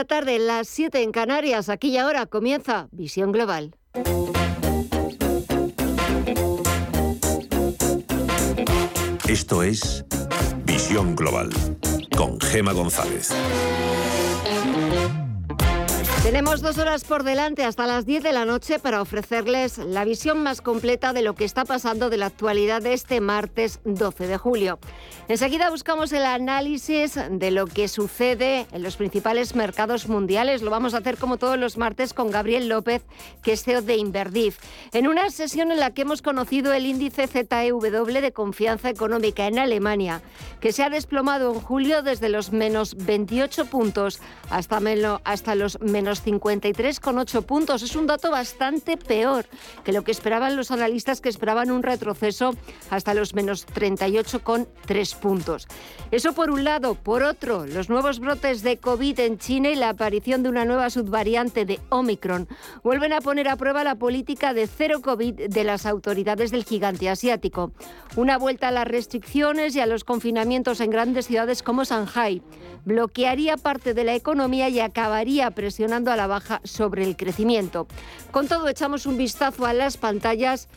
La tarde, las 7 en Canarias, aquí y ahora comienza Visión Global. Esto es Visión Global con Gema González. Tenemos dos horas por delante hasta las 10 de la noche para ofrecerles la visión más completa de lo que está pasando de la actualidad de este martes 12 de julio. Enseguida buscamos el análisis de lo que sucede en los principales mercados mundiales. Lo vamos a hacer como todos los martes con Gabriel López, que es CEO de Inverdif, en una sesión en la que hemos conocido el índice ZEW de confianza económica en Alemania, que se ha desplomado en julio desde los menos 28 puntos hasta, hasta los menos 53,8 puntos. Es un dato bastante peor que lo que esperaban los analistas, que esperaban un retroceso hasta los menos 38,3 puntos. Eso por un lado. Por otro, los nuevos brotes de COVID en China y la aparición de una nueva subvariante de Omicron vuelven a poner a prueba la política de cero COVID de las autoridades del gigante asiático. Una vuelta a las restricciones y a los confinamientos en grandes ciudades como Shanghai bloquearía parte de la economía y acabaría presionando a la baja sobre el crecimiento. Con todo, echamos un vistazo a las pantallas.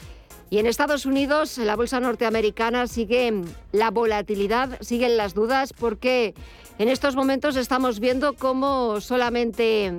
Y en Estados Unidos, la bolsa norteamericana, sigue la volatilidad, siguen las dudas, porque en estos momentos estamos viendo cómo solamente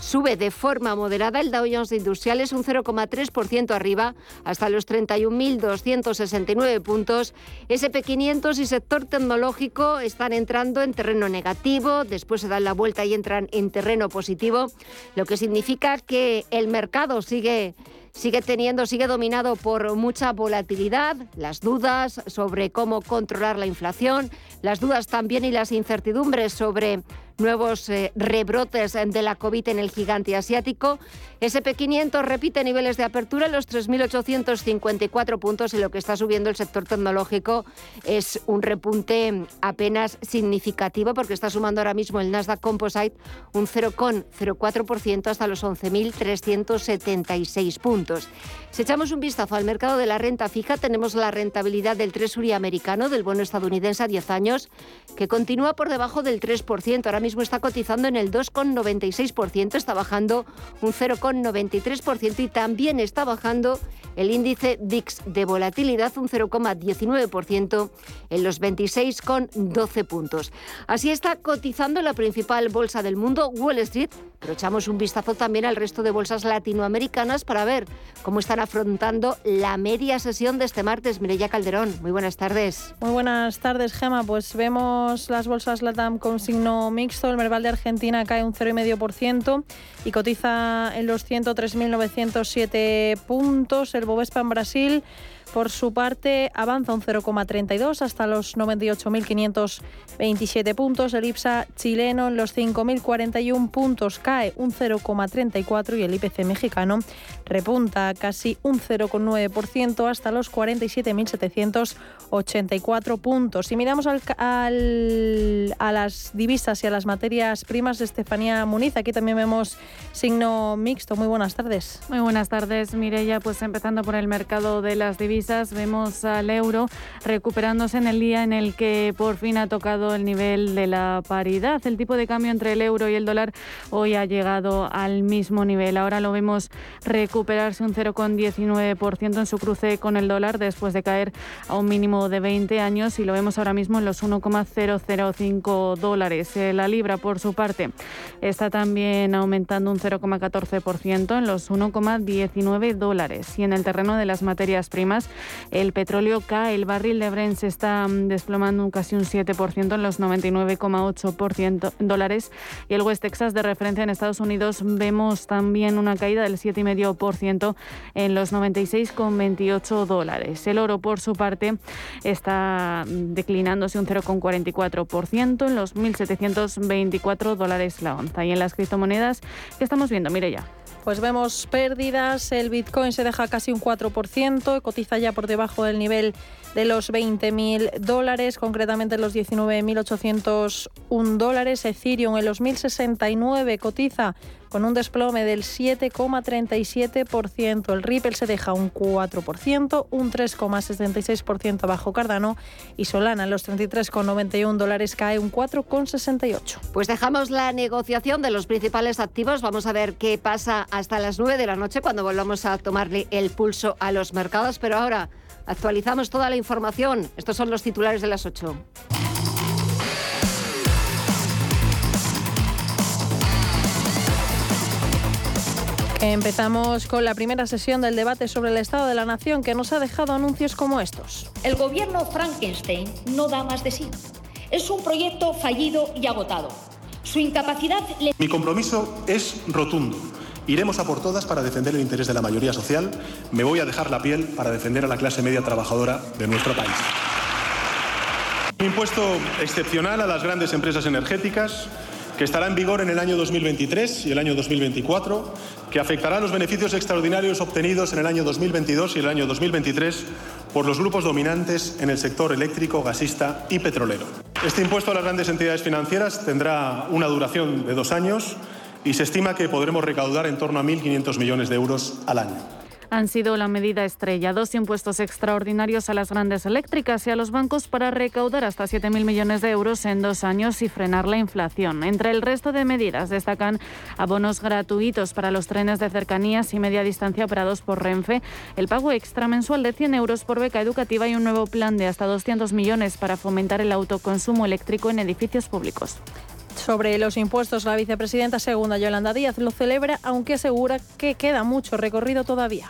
Sube de forma moderada el Dow Jones Industriales un 0,3% arriba hasta los 31.269 puntos. SP500 y sector tecnológico están entrando en terreno negativo, después se dan la vuelta y entran en terreno positivo, lo que significa que el mercado sigue sigue teniendo, sigue dominado por mucha volatilidad, las dudas sobre cómo controlar la inflación, las dudas también y las incertidumbres sobre nuevos eh, rebrotes de la COVID en el gigante asiático. SP500 repite niveles de apertura en los 3.854 puntos y lo que está subiendo el sector tecnológico es un repunte apenas significativo porque está sumando ahora mismo el Nasdaq Composite un 0,04% hasta los 11.376 puntos. Si echamos un vistazo al mercado de la renta fija, tenemos la rentabilidad del Treasury americano, del bono estadounidense a 10 años, que continúa por debajo del 3%. Ahora mismo está cotizando en el 2,96%, está bajando un 0,93% y también está bajando el índice VIX de volatilidad un 0,19% en los 26,12 puntos. Así está cotizando la principal bolsa del mundo, Wall Street, pero echamos un vistazo también al resto de bolsas latinoamericanas para ver cómo están afrontando la media sesión de este martes. Mireya Calderón, muy buenas tardes. Muy buenas tardes, Gema. Pues vemos las bolsas LATAM con signo mixto. El Merval de Argentina cae un 0,5% y cotiza en los 103.907 puntos. El Bovespa en Brasil por su parte, avanza un 0,32 hasta los 98.527 puntos. El IPSA chileno en los 5.041 puntos cae un 0,34 y el IPC mexicano repunta casi un 0,9% hasta los 47.784 puntos. Si miramos al, a las divisas y a las materias primas, Estefanía Muniz, aquí también vemos signo mixto. Muy buenas tardes. Muy buenas tardes, Mireya. Pues empezando por el mercado de las divisas vemos al euro recuperándose en el día en el que por fin ha tocado el nivel de la paridad. El tipo de cambio entre el euro y el dólar hoy ha llegado al mismo nivel. Ahora lo vemos recuperarse un 0,19% en su cruce con el dólar después de caer a un mínimo de 20 años y lo vemos ahora mismo en los 1,005 dólares. Eh, la libra, por su parte, está también aumentando un 0,14% en los 1,19 dólares. Y en el terreno de las materias primas, el petróleo cae, el barril de Brent se está mm, desplomando casi un 7% en los 99,8% dólares y el West Texas de referencia en Estados Unidos vemos también una caída del 7,5% en los 96,28 dólares. El oro, por su parte, está mm, declinándose un 0,44% en los 1.724 dólares la onza. Y en las criptomonedas, ¿qué estamos viendo? Mire ya. Pues vemos pérdidas, el Bitcoin se deja casi un 4%, cotiza ya por debajo del nivel de los 20.000 dólares, concretamente los 19.801 dólares, Ethereum en los 1.069 cotiza con un desplome del 7,37%. El Ripple se deja un 4%, un 3,66% bajo Cardano y Solana en los 33,91 dólares cae un 4,68. Pues dejamos la negociación de los principales activos. Vamos a ver qué pasa hasta las 9 de la noche cuando volvamos a tomarle el pulso a los mercados. Pero ahora actualizamos toda la información. Estos son los titulares de las 8. Empezamos con la primera sesión del debate sobre el Estado de la Nación que nos ha dejado anuncios como estos. El gobierno Frankenstein no da más de sí. Es un proyecto fallido y agotado. Su incapacidad... Mi compromiso es rotundo. Iremos a por todas para defender el interés de la mayoría social. Me voy a dejar la piel para defender a la clase media trabajadora de nuestro país. Un impuesto excepcional a las grandes empresas energéticas que estará en vigor en el año 2023 y el año 2024, que afectará los beneficios extraordinarios obtenidos en el año 2022 y el año 2023 por los grupos dominantes en el sector eléctrico, gasista y petrolero. Este impuesto a las grandes entidades financieras tendrá una duración de dos años y se estima que podremos recaudar en torno a 1.500 millones de euros al año han sido la medida estrella. Dos impuestos extraordinarios a las grandes eléctricas y a los bancos para recaudar hasta 7.000 millones de euros en dos años y frenar la inflación. Entre el resto de medidas destacan abonos gratuitos para los trenes de cercanías y media distancia operados por Renfe, el pago extra mensual de 100 euros por beca educativa y un nuevo plan de hasta 200 millones para fomentar el autoconsumo eléctrico en edificios públicos. Sobre los impuestos, la vicepresidenta segunda Yolanda Díaz lo celebra, aunque asegura que queda mucho recorrido todavía.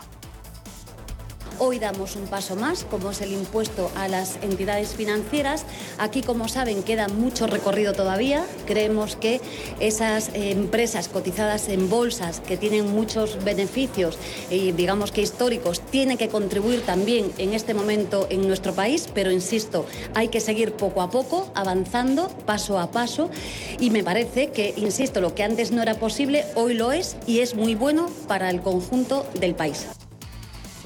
Hoy damos un paso más, como es el impuesto a las entidades financieras. Aquí, como saben, queda mucho recorrido todavía. Creemos que esas empresas cotizadas en bolsas que tienen muchos beneficios y digamos que históricos tienen que contribuir también en este momento en nuestro país, pero insisto, hay que seguir poco a poco, avanzando paso a paso y me parece que, insisto, lo que antes no era posible, hoy lo es y es muy bueno para el conjunto del país.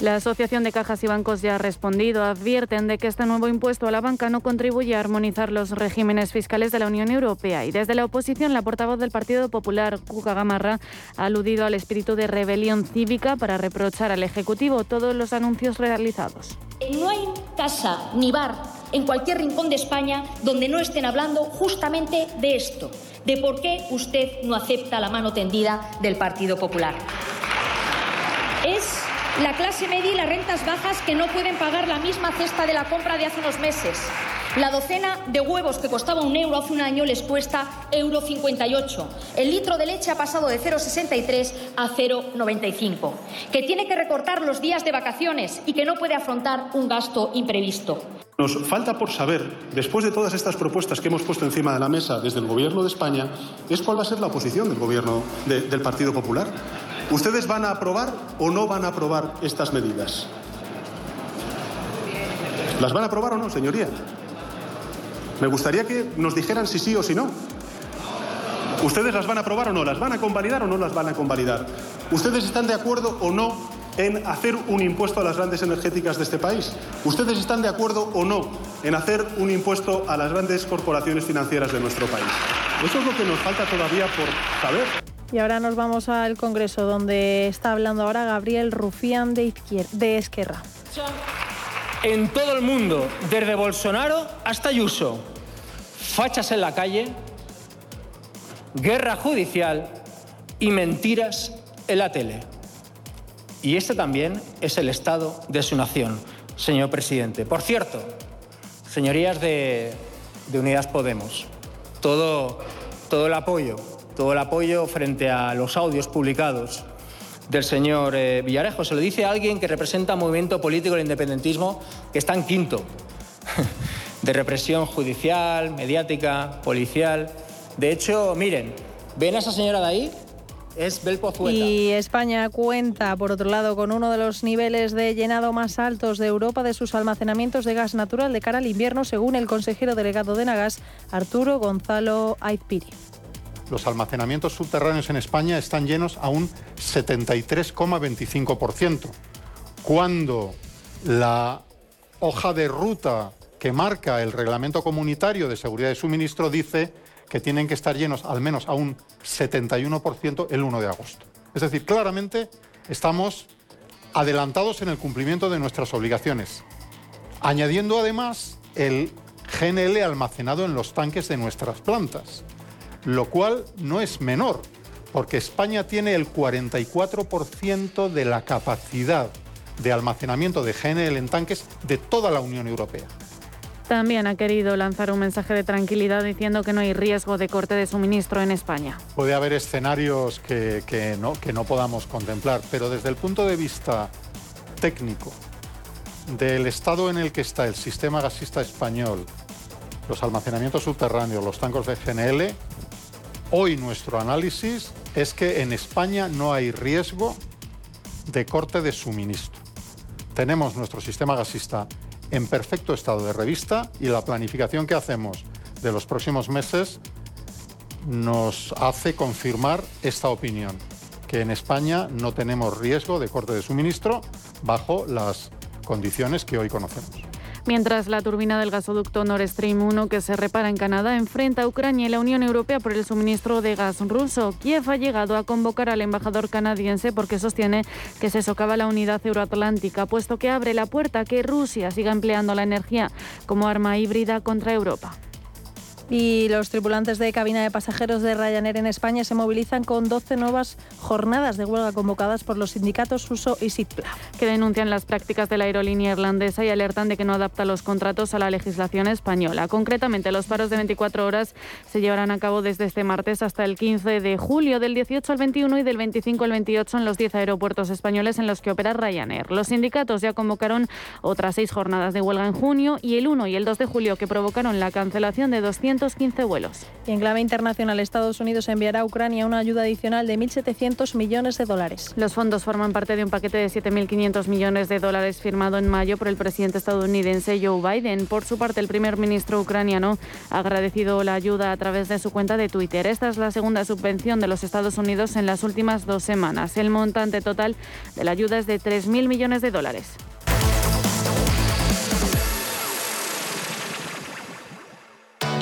La Asociación de Cajas y Bancos ya ha respondido. Advierten de que este nuevo impuesto a la banca no contribuye a armonizar los regímenes fiscales de la Unión Europea. Y desde la oposición, la portavoz del Partido Popular, Cuca Gamarra, ha aludido al espíritu de rebelión cívica para reprochar al Ejecutivo todos los anuncios realizados. No hay casa ni bar en cualquier rincón de España donde no estén hablando justamente de esto, de por qué usted no acepta la mano tendida del Partido Popular. Es la clase media y las rentas bajas que no pueden pagar la misma cesta de la compra de hace unos meses. La docena de huevos que costaba un euro hace un año les cuesta euro 58. El litro de leche ha pasado de 0,63 a 0,95. Que tiene que recortar los días de vacaciones y que no puede afrontar un gasto imprevisto. Nos falta por saber, después de todas estas propuestas que hemos puesto encima de la mesa desde el Gobierno de España, es cuál va a ser la posición del Gobierno del Partido Popular. ¿Ustedes van a aprobar o no van a aprobar estas medidas? ¿Las van a aprobar o no, señoría? Me gustaría que nos dijeran si sí o si no. ¿Ustedes las van a aprobar o no? ¿Las van a convalidar o no las van a convalidar? ¿Ustedes están de acuerdo o no en hacer un impuesto a las grandes energéticas de este país? ¿Ustedes están de acuerdo o no en hacer un impuesto a las grandes corporaciones financieras de nuestro país? Eso es lo que nos falta todavía por saber. Y ahora nos vamos al Congreso, donde está hablando ahora Gabriel Rufián de, de Esquerra. En todo el mundo, desde Bolsonaro hasta Ayuso, fachas en la calle, guerra judicial y mentiras en la tele. Y este también es el estado de su nación, señor presidente. Por cierto, señorías de, de Unidas Podemos, todo, todo el apoyo, todo el apoyo frente a los audios publicados del señor eh, Villarejo. Se lo dice alguien que representa movimiento político del independentismo que está en quinto de represión judicial, mediática, policial. De hecho, miren, ¿ven a esa señora de ahí? Es. Y España cuenta, por otro lado, con uno de los niveles de llenado más altos de Europa de sus almacenamientos de gas natural de cara al invierno, según el consejero delegado de Nagas, Arturo Gonzalo Aizpiri. Los almacenamientos subterráneos en España están llenos a un 73,25%, cuando la hoja de ruta que marca el Reglamento Comunitario de Seguridad de Suministro dice que tienen que estar llenos al menos a un 71% el 1 de agosto. Es decir, claramente estamos adelantados en el cumplimiento de nuestras obligaciones, añadiendo además el GNL almacenado en los tanques de nuestras plantas, lo cual no es menor, porque España tiene el 44% de la capacidad de almacenamiento de GNL en tanques de toda la Unión Europea. También ha querido lanzar un mensaje de tranquilidad diciendo que no hay riesgo de corte de suministro en España. Puede haber escenarios que, no, que no podamos contemplar, pero desde el punto de vista técnico, del estado en el que está el sistema gasista español, los almacenamientos subterráneos, los tanques de GNL, hoy nuestro análisis es que en España no hay riesgo de corte de suministro. Tenemos nuestro sistema gasista en perfecto estado de revista y la planificación que hacemos de los próximos meses nos hace confirmar esta opinión, que en España no tenemos riesgo de corte de suministro bajo las condiciones que hoy conocemos. Mientras la turbina del gasoducto Nord Stream 1 que se repara en Canadá enfrenta a Ucrania y la Unión Europea por el suministro de gas ruso, Kiev ha llegado a convocar al embajador canadiense porque sostiene que se socava la unidad euroatlántica, puesto que abre la puerta a que Rusia siga empleando la energía como arma híbrida contra Europa. Y los tripulantes de cabina de pasajeros de Ryanair en España se movilizan con 12 nuevas jornadas de huelga convocadas por los sindicatos USO y SITPLA. Que denuncian las prácticas de la aerolínea irlandesa y alertan de que no adapta los contratos a la legislación española. Concretamente, los paros de 24 horas se llevarán a cabo desde este martes hasta el 15 de julio, del 18 al 21 y del 25 al 28 en los 10 aeropuertos españoles en los que opera Ryanair. Los sindicatos ya convocaron otras seis jornadas de huelga en junio y el 1 y el 2 de julio que provocaron la cancelación de 200 15 vuelos. Y en clave internacional, Estados Unidos enviará a Ucrania una ayuda adicional de 1.700 millones de dólares. Los fondos forman parte de un paquete de 7.500 millones de dólares firmado en mayo por el presidente estadounidense Joe Biden. Por su parte, el primer ministro ucraniano ha agradecido la ayuda a través de su cuenta de Twitter. Esta es la segunda subvención de los Estados Unidos en las últimas dos semanas. El montante total de la ayuda es de 3.000 millones de dólares.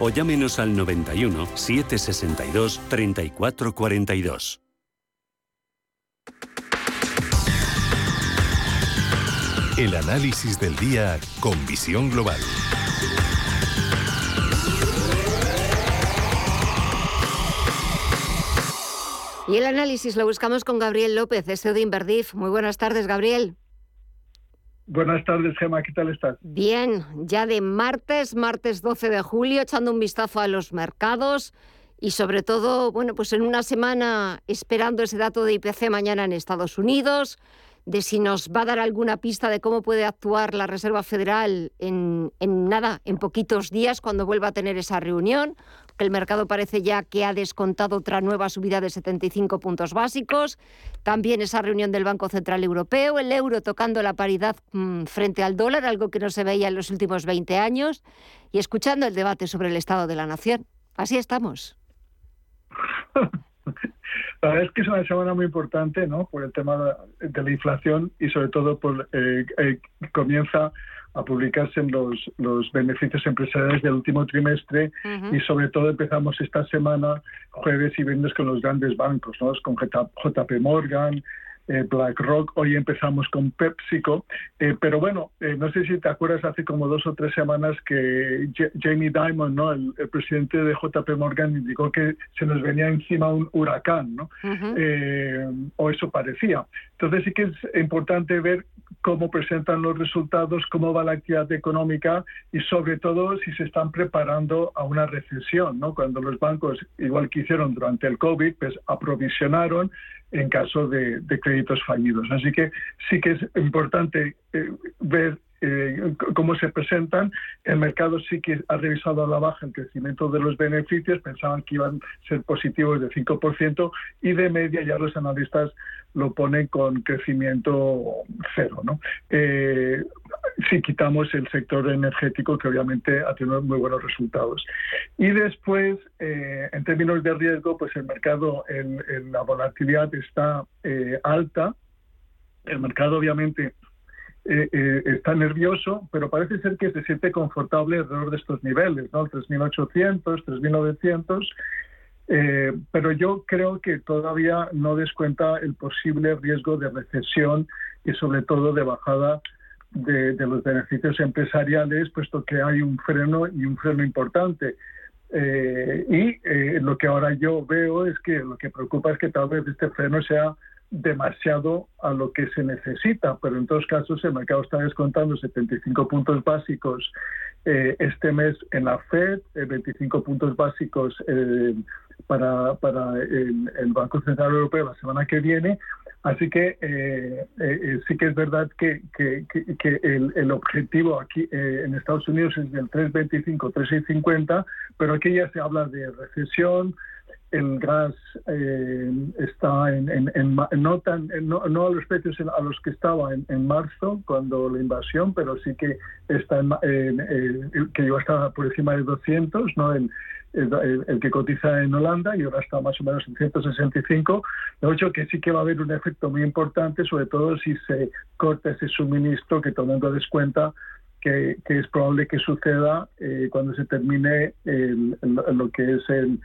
o llámenos al 91 762 3442. El análisis del día con visión global. Y el análisis lo buscamos con Gabriel López, CEO de Inverdif. Muy buenas tardes, Gabriel. Buenas tardes, Gemma, ¿qué tal estás? Bien, ya de martes, martes 12 de julio, echando un vistazo a los mercados y sobre todo, bueno, pues en una semana esperando ese dato de IPC mañana en Estados Unidos, de si nos va a dar alguna pista de cómo puede actuar la Reserva Federal en, en nada, en poquitos días cuando vuelva a tener esa reunión, el mercado parece ya que ha descontado otra nueva subida de 75 puntos básicos. También esa reunión del Banco Central Europeo, el euro tocando la paridad mm, frente al dólar, algo que no se veía en los últimos 20 años, y escuchando el debate sobre el Estado de la Nación. Así estamos. La verdad es que es una semana muy importante, ¿no? Por el tema de la inflación y sobre todo por eh, eh, comienza a publicarse los, los beneficios empresariales del último trimestre y sobre todo empezamos esta semana, jueves y viernes, con los grandes bancos, ¿no? con JP Morgan, eh, BlackRock, hoy empezamos con PepsiCo, eh, pero bueno, eh, no sé si te acuerdas hace como dos o tres semanas que Jamie Dimon, ¿no? El, presidente de JP Morgan, indicó que se nos venía encima un huracán, ¿no? o eso parecía. Entonces sí que es importante ver cómo presentan los resultados, cómo va la actividad económica y sobre todo si se están preparando a una recesión, ¿no? Cuando los bancos, igual que hicieron durante el COVID, pues aprovisionaron en caso de, créditos fallidos. Así que sí que es importante eh, ver eh, cómo se presentan. El mercado sí que ha revisado a la baja el crecimiento de los beneficios, pensaban que iban a ser positivos de 5% y de media ya los analistas lo ponen con crecimiento cero. ¿no? Eh, si quitamos el sector energético, que obviamente ha tenido muy buenos resultados. Y después, eh, en términos de riesgo, pues el mercado, en, la volatilidad está alta. El mercado, obviamente, eh, eh, está nervioso, pero parece ser que se siente confortable alrededor de estos niveles, ¿no? 3.800, 3.900. Eh, pero yo creo que todavía no descuenta el posible riesgo de recesión y sobre todo de bajada de, los beneficios empresariales, puesto que hay un freno y un freno importante. y lo que ahora yo veo es que lo que preocupa es que tal vez este freno sea demasiado a lo que se necesita, pero en todos casos el mercado está descontando 75 puntos básicos eh, este mes en la Fed, 25 puntos básicos eh, para, para el, Banco Central Europeo la semana que viene. Así que eh, sí que es verdad que, que, que el, el, objetivo aquí en Estados Unidos es del 3,25, 3,50, pero aquí ya se habla de recesión, el gas eh, está en, en, no, tan, no, no, a los precios a los que estaba en, marzo cuando la invasión, pero sí que está en, que iba a estar por encima de 200, no el, el, que cotiza en Holanda y ahora está más o menos en 165, de hecho que sí que va a haber un efecto muy importante, sobre todo si se corta ese suministro que tomando en cuenta que, que, es probable que suceda eh, cuando se termine lo que es el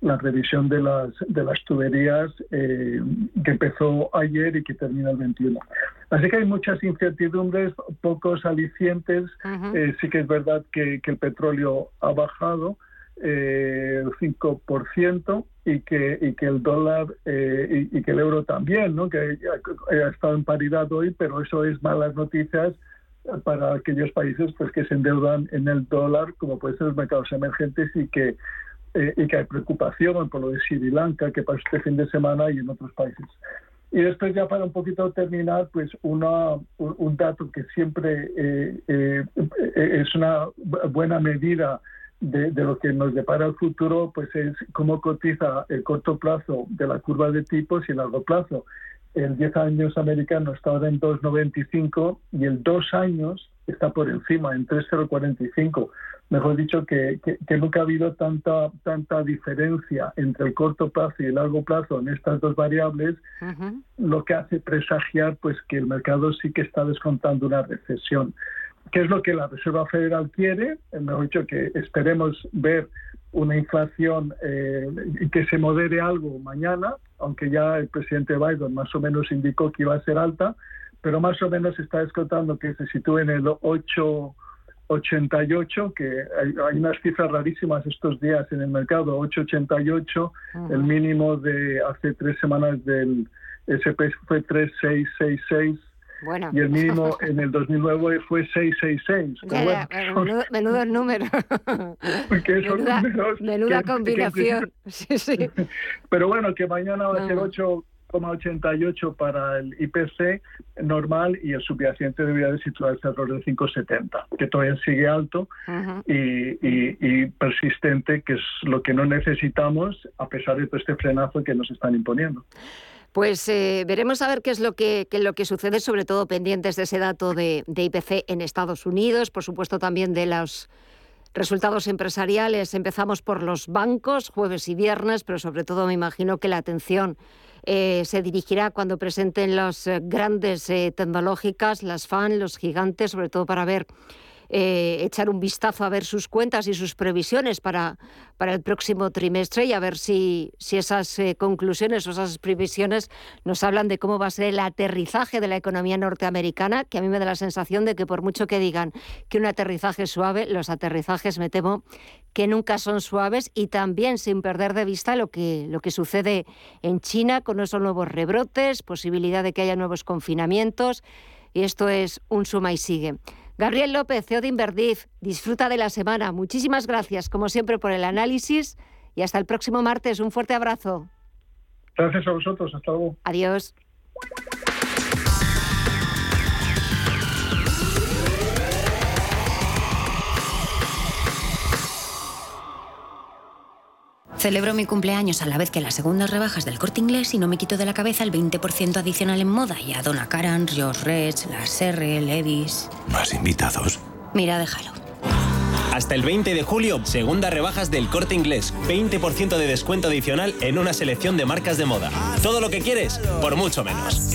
la revisión de las, de las tuberías eh, que empezó ayer y que termina el 21. Así que hay muchas incertidumbres, pocos alicientes. Eh, sí que es verdad que, el petróleo ha bajado eh, el 5% y que, y que el dólar y, que el euro también, ¿no? que ha, estado en paridad hoy, pero eso es malas noticias para aquellos países pues que se endeudan en el dólar, como pueden ser los mercados emergentes y que eh, y que hay preocupación por lo de Sri Lanka, que para este fin de semana y en otros países. Y después ya para un poquito terminar, pues una, un, dato que siempre eh, eh, es una buena medida de, de, lo que nos depara el futuro, pues es cómo cotiza el corto plazo de la curva de tipos y el largo plazo. El 10 años americano está ahora en 2,95 y el 2 años está por encima, en 3,045 mejor dicho, que, nunca ha habido tanta, tanta diferencia entre el corto plazo y el largo plazo en estas dos variables, lo que hace presagiar pues que el mercado sí que está descontando una recesión. ¿Qué es lo que la Reserva Federal quiere? Eh, mejor dicho, que esperemos ver una inflación eh, que se modere algo mañana, aunque ya el presidente Biden más o menos indicó que iba a ser alta, pero más o menos está descontando que se sitúe en el 8 88, que hay, unas cifras rarísimas estos días en el mercado, 888, el mínimo de hace tres semanas del SP fue 3666. Bueno. Y el mínimo en el 2009 fue 666. Ya, bueno, menudo, número. menuda, menuda combinación. sí, sí. Pero bueno, que mañana va a ser 8 88 para el IPC normal y el subyacente debería de situarse alrededor de 5,70, que todavía sigue alto y, persistente, que es lo que no necesitamos a pesar de todo este frenazo que nos están imponiendo. Pues eh, veremos a ver qué es lo que, lo que sucede, sobre todo pendientes de ese dato de, de IPC en Estados Unidos, por supuesto también de los resultados empresariales. Empezamos por los bancos, jueves y viernes, pero sobre todo me imagino que la atención eh, se dirigirá cuando presenten las eh, grandes eh, tecnológicas, las FAN, los gigantes, sobre todo para ver eh, echar un vistazo a ver sus cuentas y sus previsiones para, para el próximo trimestre y a ver si, si esas eh, conclusiones o esas previsiones nos hablan de cómo va a ser el aterrizaje de la economía norteamericana, que a mí me da la sensación de que por mucho que digan que un aterrizaje suave, los aterrizajes me temo que nunca son suaves y también sin perder de vista lo que, lo que sucede en China con esos nuevos rebrotes, posibilidad de que haya nuevos confinamientos y esto es un suma y sigue. Gabriel López, CEO de Inverdif, disfruta de la semana. Muchísimas gracias, como siempre, por el análisis y hasta el próximo martes. Un fuerte abrazo. Gracias a vosotros. Hasta luego. Adiós. Celebro mi cumpleaños a la vez que las segundas rebajas del corte inglés y no me quito de la cabeza el 20% adicional en moda y a Donna Karan, Josh Reds, Las R, Levis. ¿Más invitados? Mira, déjalo. Hasta el 20 de julio, segundas rebajas del corte inglés. 20% de descuento adicional en una selección de marcas de moda. Todo lo que quieres, por mucho menos.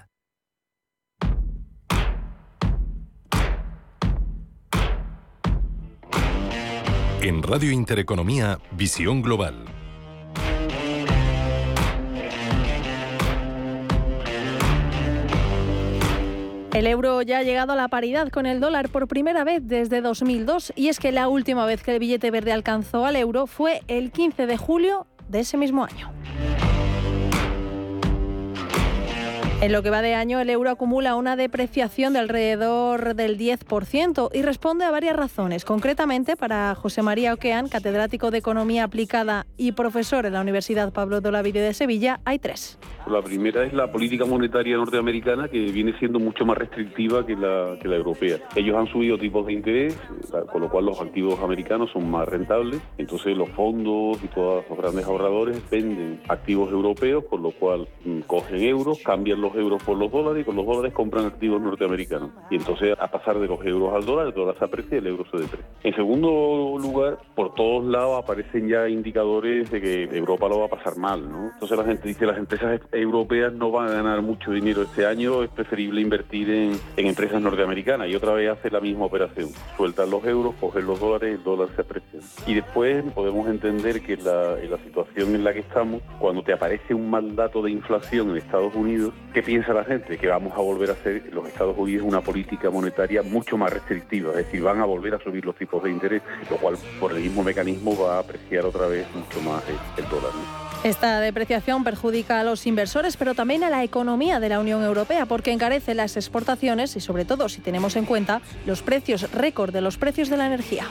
En Radio Intereconomía, Visión Global. El euro ya ha llegado a la paridad con el dólar por primera vez desde 2002 y es que la última vez que el billete verde alcanzó al euro fue el 15 de julio de ese mismo año. En lo que va de año, el euro acumula una depreciación de alrededor del 10% y responde a varias razones. Concretamente, para José María Oquean, catedrático de Economía Aplicada y profesor en la Universidad Pablo de Olavide de Sevilla, hay tres. La primera es la política monetaria norteamericana, que viene siendo mucho más restrictiva que la, que la europea. Ellos han subido tipos de interés, con lo cual los activos americanos son más rentables. Entonces los fondos y todos los grandes ahorradores venden activos europeos, con lo cual mm, cogen euros, cambian los euros por los dólares y con los dólares compran activos norteamericanos. Y entonces, a pasar de los euros al dólar, el dólar se aprecia y el euro se deprecia. En segundo lugar, por todos lados aparecen ya indicadores de que Europa lo va a pasar mal. ¿no? Entonces la gente dice las empresas europeas no van a ganar mucho dinero este año, es preferible invertir en, empresas norteamericanas. Y otra vez hace la misma operación. Sueltan los euros, cogen los dólares, el dólar se aprecia. Y después podemos entender que la, en la situación en la que estamos, cuando te aparece un mal dato de inflación en Estados Unidos, que piensa la gente? Que vamos a volver a hacer los Estados Unidos una política monetaria mucho más restrictiva, es decir, van a volver a subir los tipos de interés, lo cual por el mismo mecanismo va a apreciar otra vez mucho más el, dólar. Esta depreciación perjudica a los inversores, pero también a la economía de la Unión Europea, porque encarece las exportaciones y, sobre todo, si tenemos en cuenta los precios récord de los precios de la energía.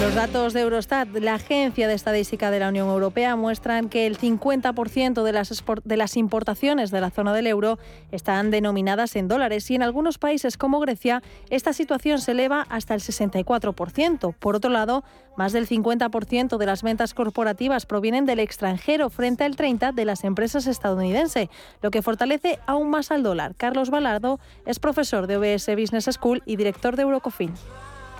Los datos de Eurostat, la agencia de estadística de la Unión Europea, muestran que el 50% de las, importaciones de la zona del euro están denominadas en dólares y en algunos países como Grecia esta situación se eleva hasta el 64%. Por otro lado, más del 50% de las ventas corporativas provienen del extranjero frente al 30% de las empresas estadounidenses, lo que fortalece aún más al dólar. Carlos Balardo es profesor de OBS Business School y director de Eurocofin.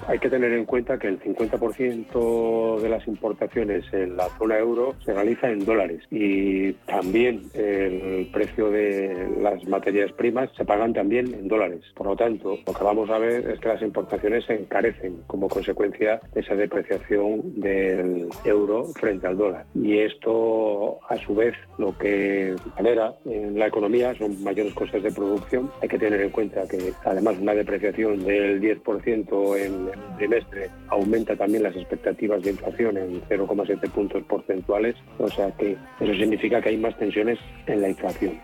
Hay que tener en cuenta que el 50% de las importaciones en la zona euro se realiza en dólares y también el precio de las materias primas se pagan también en dólares. Por lo tanto, lo que vamos a ver es que las importaciones se encarecen como consecuencia de esa depreciación del euro frente al dólar. Y esto, a su vez, lo que genera en la economía son mayores costes de producción. Hay que tener en cuenta que además una depreciación del 10% en el trimestre aumenta también las expectativas de inflación en 0,7 puntos porcentuales, o sea que eso significa que hay más tensiones en la inflación.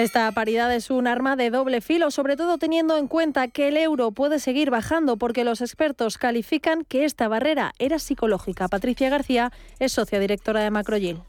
Esta paridad es un arma de doble filo, sobre todo teniendo en cuenta que el euro puede seguir bajando porque los expertos califican que esta barrera era psicológica. Patricia García es socia directora de Macroyil.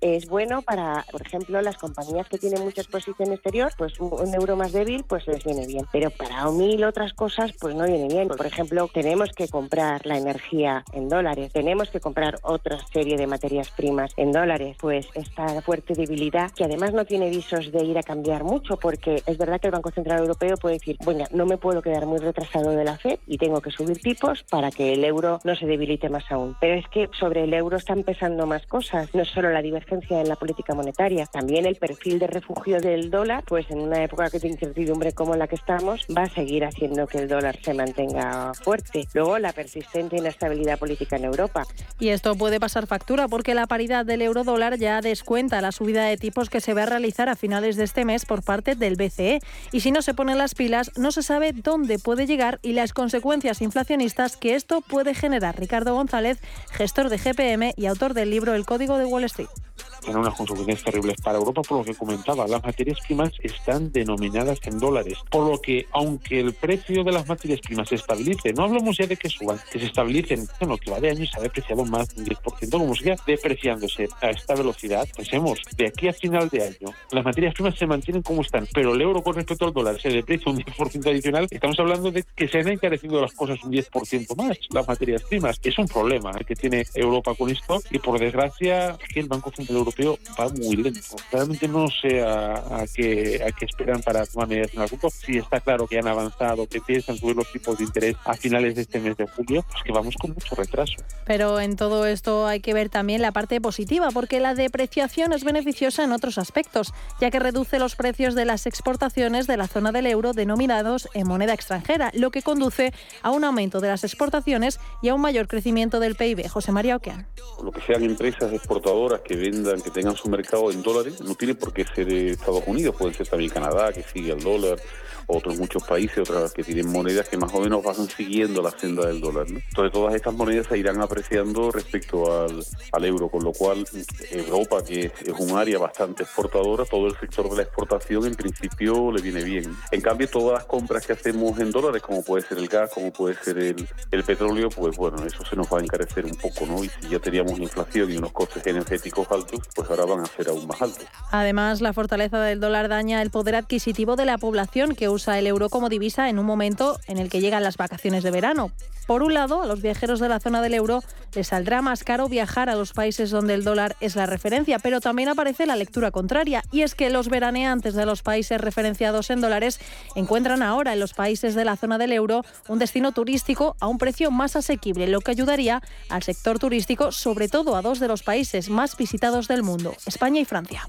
Es bueno para, por ejemplo, las compañías que tienen mucha exposición exterior, pues un euro más débil pues les viene bien. Pero para mil otras cosas pues no viene bien. Por ejemplo, tenemos que comprar la energía en dólares, tenemos que comprar otra serie de materias primas en dólares, pues esta fuerte debilidad que además no tiene visos de ir a cambiar mucho porque es verdad que el Banco Central Europeo puede decir, bueno, no me puedo quedar muy retrasado de la FED y tengo que subir tipos para que el euro no se debilite más aún. Pero es que sobre el euro están pesando más cosas, no solo la en la política monetaria, también el perfil de refugio del dólar, pues en una época de incertidumbre como la que estamos, va a seguir haciendo que el dólar se mantenga fuerte. Luego, la persistente inestabilidad política en Europa. Y esto puede pasar factura porque la paridad del euro dólar ya descuenta la subida de tipos que se va a realizar a finales de este mes por parte del BCE. Y si no se ponen las pilas, no se sabe dónde puede llegar y las consecuencias inflacionistas que esto puede generar. Ricardo González, gestor de GPM y autor del libro El Código de Wall Street let tiene unas consecuencias terribles para Europa, por lo que comentaba, las materias primas están denominadas en dólares, por lo que aunque el precio de las materias primas se estabilice, no hablamos ya de que suban, que se estabilicen, bueno, que va de año se ha depreciado más de un 10%, como siga depreciándose a esta velocidad, pensemos, de aquí a final de año, las materias primas se mantienen como están, pero el euro con respecto al dólar se deprecia un 10% adicional, estamos hablando de que se han encarecido las cosas un 10% más, las materias primas. Es un problema que tiene Europa con esto y por desgracia que el Banco Central Europeo va muy lento. Realmente no sé a, qué, a qué esperan para tomar medidas en algún punto. Si está claro que han avanzado, que piensan subir los tipos de interés a finales de este mes de julio, pues que vamos con mucho retraso. Pero en todo esto hay que ver también la parte positiva, porque la depreciación es beneficiosa en otros aspectos, ya que reduce los precios de las exportaciones de la zona del euro denominados en moneda extranjera, lo que conduce a un aumento de las exportaciones y a un mayor crecimiento del PIB. José María Oquean. Lo que sean empresas exportadoras que vendan que tengan su mercado en dólares, no tiene por qué ser Estados Unidos, puede ser también Canadá, que sigue el dólar, otros muchos países, otras que tienen monedas que más o menos van siguiendo la senda del dólar. Entonces todas estas monedas se irán apreciando respecto al, al euro, con lo cual Europa, que es un área bastante exportadora, todo el sector de la exportación en principio le viene bien. En cambio, todas las compras que hacemos en dólares, como puede ser el gas, como puede ser el, el petróleo, pues bueno, eso se nos va a encarecer un poco, ¿no? Y si ya teníamos inflación y unos costes energéticos altos, pues ahora van a ser aún más altos. Además, la fortaleza del dólar daña el poder adquisitivo de la población que usa el euro como divisa en un momento en el que llegan las vacaciones de verano. Por un lado, a los viajeros de la zona del euro les saldrá más caro viajar a los países donde el dólar es la referencia, pero también aparece la lectura contraria, y es que los veraneantes de los países referenciados en dólares encuentran ahora en los países de la zona del euro un destino turístico a un precio más asequible, lo que ayudaría al sector turístico, sobre todo a dos de los países más visitados del mundo, España y Francia.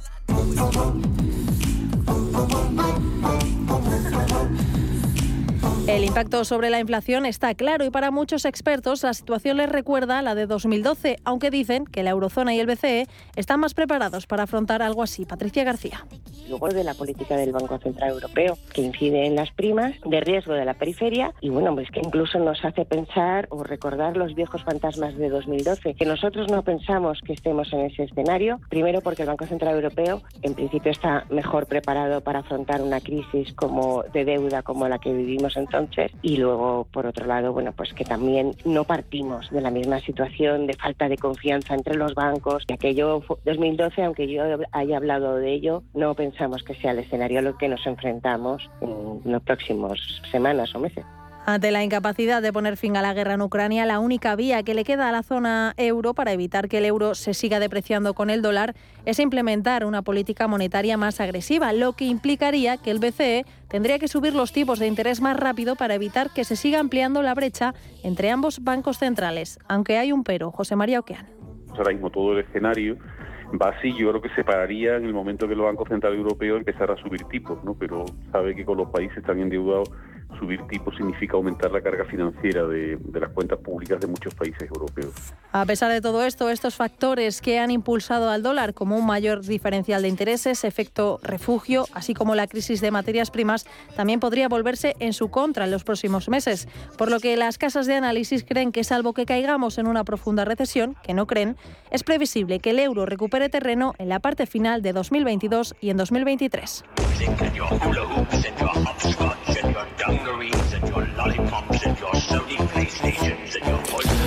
El impacto sobre la inflación está claro y para muchos expertos la situación les recuerda a la de 2012, aunque dicen que la eurozona y el BCE están más preparados para afrontar algo así. Patricia García. Luego de la política del Banco Central Europeo, que incide en las primas de riesgo de la periferia y bueno, pues que incluso nos hace pensar o recordar los viejos fantasmas de 2012, que nosotros no pensamos que estemos en ese escenario, primero porque el Banco Central Europeo en principio está mejor preparado para afrontar una crisis como de deuda como la que vivimos entonces y luego, por otro lado, bueno, pues que también no partimos de la misma situación de falta de confianza entre los bancos. Aquello 2012, aunque yo haya hablado de ello, no pensamos que sea el escenario a lo que nos enfrentamos en las próximas semanas o meses. Ante la incapacidad de poner fin a la guerra en Ucrania, la única vía que le queda a la zona euro para evitar que el euro se siga depreciando con el dólar es implementar una política monetaria más agresiva, lo que implicaría que el BCE tendría que subir los tipos de interés más rápido para evitar que se siga ampliando la brecha entre ambos bancos centrales. Aunque hay un pero, José María Oquean. Ahora mismo todo el escenario va así, yo creo que se pararía en el momento que el Banco Central Europeo empezara a subir tipos, ¿no? Pero sabe que con los países tan endeudados subir tipos significa aumentar la carga financiera de, las cuentas públicas de muchos países europeos. A pesar de todo esto, estos factores que han impulsado al dólar como un mayor diferencial de intereses, efecto refugio, así como la crisis de materias primas, también podría volverse en su contra en los próximos meses. Por lo que las casas de análisis creen que salvo que caigamos en una profunda recesión, que no creen, es previsible que el euro recupere terreno en la parte final de 2022 y en 2023. Dungarees and your lollipops and your Sony PlayStations and your...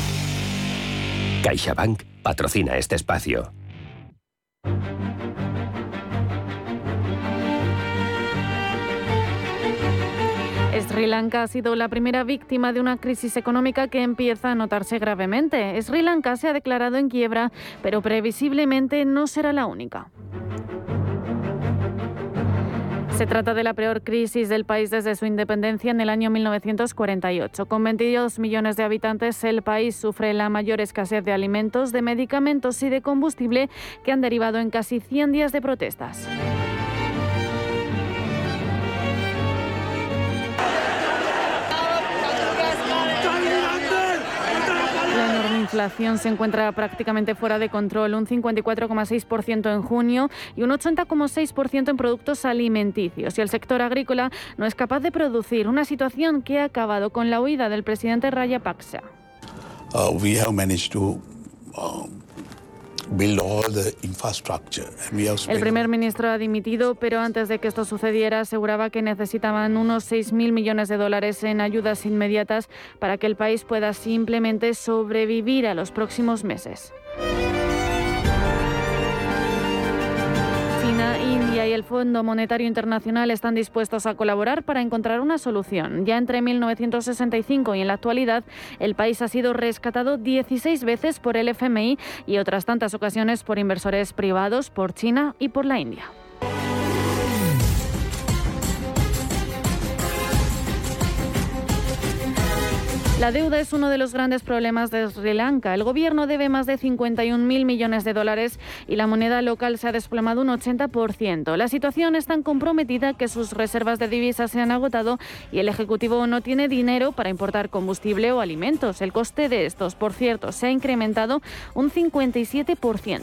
CaixaBank patrocina este espacio. Sri Lanka ha sido la primera víctima de una crisis económica que empieza a notarse gravemente. Sri Lanka se ha declarado en quiebra, pero previsiblemente no será la única. Se trata de la peor crisis del país desde su independencia en el año 1948. Con 22 millones de habitantes, el país sufre la mayor escasez de alimentos, de medicamentos y de combustible que han derivado en casi 100 días de protestas. Inflación se encuentra prácticamente fuera de control, un 54,6% en junio y un 80,6% en productos alimenticios. Y el sector agrícola no es capaz de producir, una situación que ha acabado con la huida del presidente. Uh, managed to um, el primer ministro ha dimitido, pero antes de que esto sucediera aseguraba que necesitaban unos 6.000 millones de dólares en ayudas inmediatas para que el país pueda simplemente sobrevivir a los próximos meses. India y el Fondo Monetario Internacional están dispuestos a colaborar para encontrar una solución. Ya entre 1965 y en la actualidad, el país ha sido rescatado 16 veces por el FMI y otras tantas ocasiones por inversores privados, por China y por la India. La deuda es uno de los grandes problemas de Sri Lanka. El gobierno debe más de 51.000 millones de dólares y la moneda local se ha desplomado un 80%. La situación es tan comprometida que sus reservas de divisas se han agotado y el Ejecutivo no tiene dinero para importar combustible o alimentos. El coste de estos, por cierto, se ha incrementado un 57%.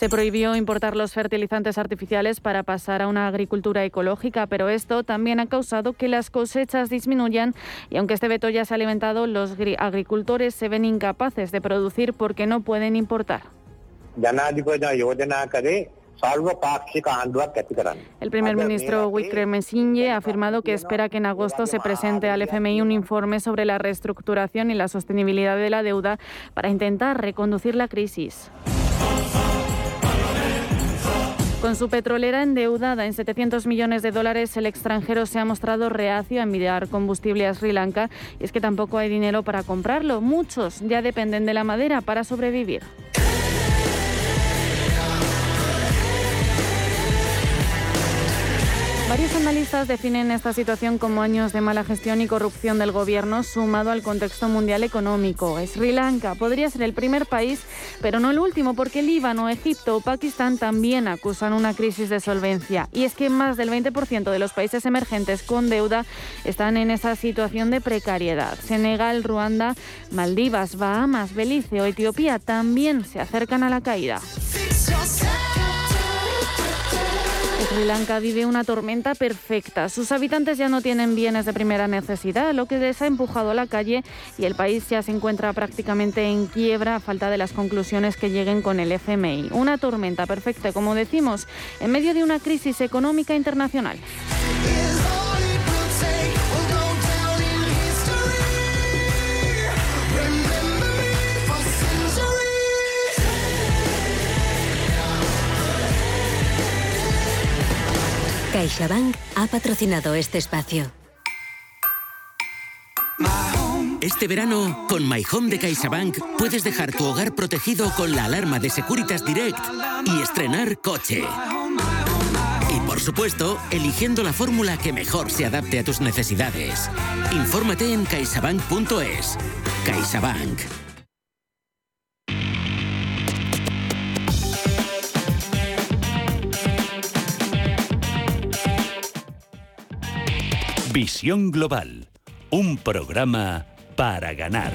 Se prohibió importar los fertilizantes artificiales para pasar a una agricultura ecológica, pero esto también ha causado que las cosechas disminuyan y aunque este veto ya se ha alimentado, los agricultores se ven incapaces de producir porque no pueden importar. El primer ministro Wickremesinghe ha afirmado que espera que en agosto se presente al FMI un informe sobre la reestructuración y la sostenibilidad de la deuda para intentar reconducir la crisis. Con su petrolera endeudada en 700 millones de dólares, el extranjero se ha mostrado reacio a enviar combustible a Sri Lanka y es que tampoco hay dinero para comprarlo. Muchos ya dependen de la madera para sobrevivir. Varios analistas definen esta situación como años de mala gestión y corrupción del gobierno sumado al contexto mundial económico. Sri Lanka podría ser el primer país, pero no el último, porque Líbano, Egipto o Pakistán también acusan una crisis de solvencia. Y es que más del 20% de los países emergentes con deuda están en esa situación de precariedad. Senegal, Ruanda, Maldivas, Bahamas, Belice o Etiopía también se acercan a la caída. Sri Lanka vive una tormenta perfecta. Sus habitantes ya no tienen bienes de primera necesidad, lo que les ha empujado a la calle y el país ya se encuentra prácticamente en quiebra a falta de las conclusiones que lleguen con el FMI. Una tormenta perfecta, como decimos, en medio de una crisis económica internacional. CaixaBank ha patrocinado este espacio. Este verano, con My Home de CaixaBank, puedes dejar tu hogar protegido con la alarma de Securitas Direct y estrenar coche. Y por supuesto, eligiendo la fórmula que mejor se adapte a tus necesidades. Infórmate en caixabank.es. CaixaBank. Visión Global, un programa para ganar.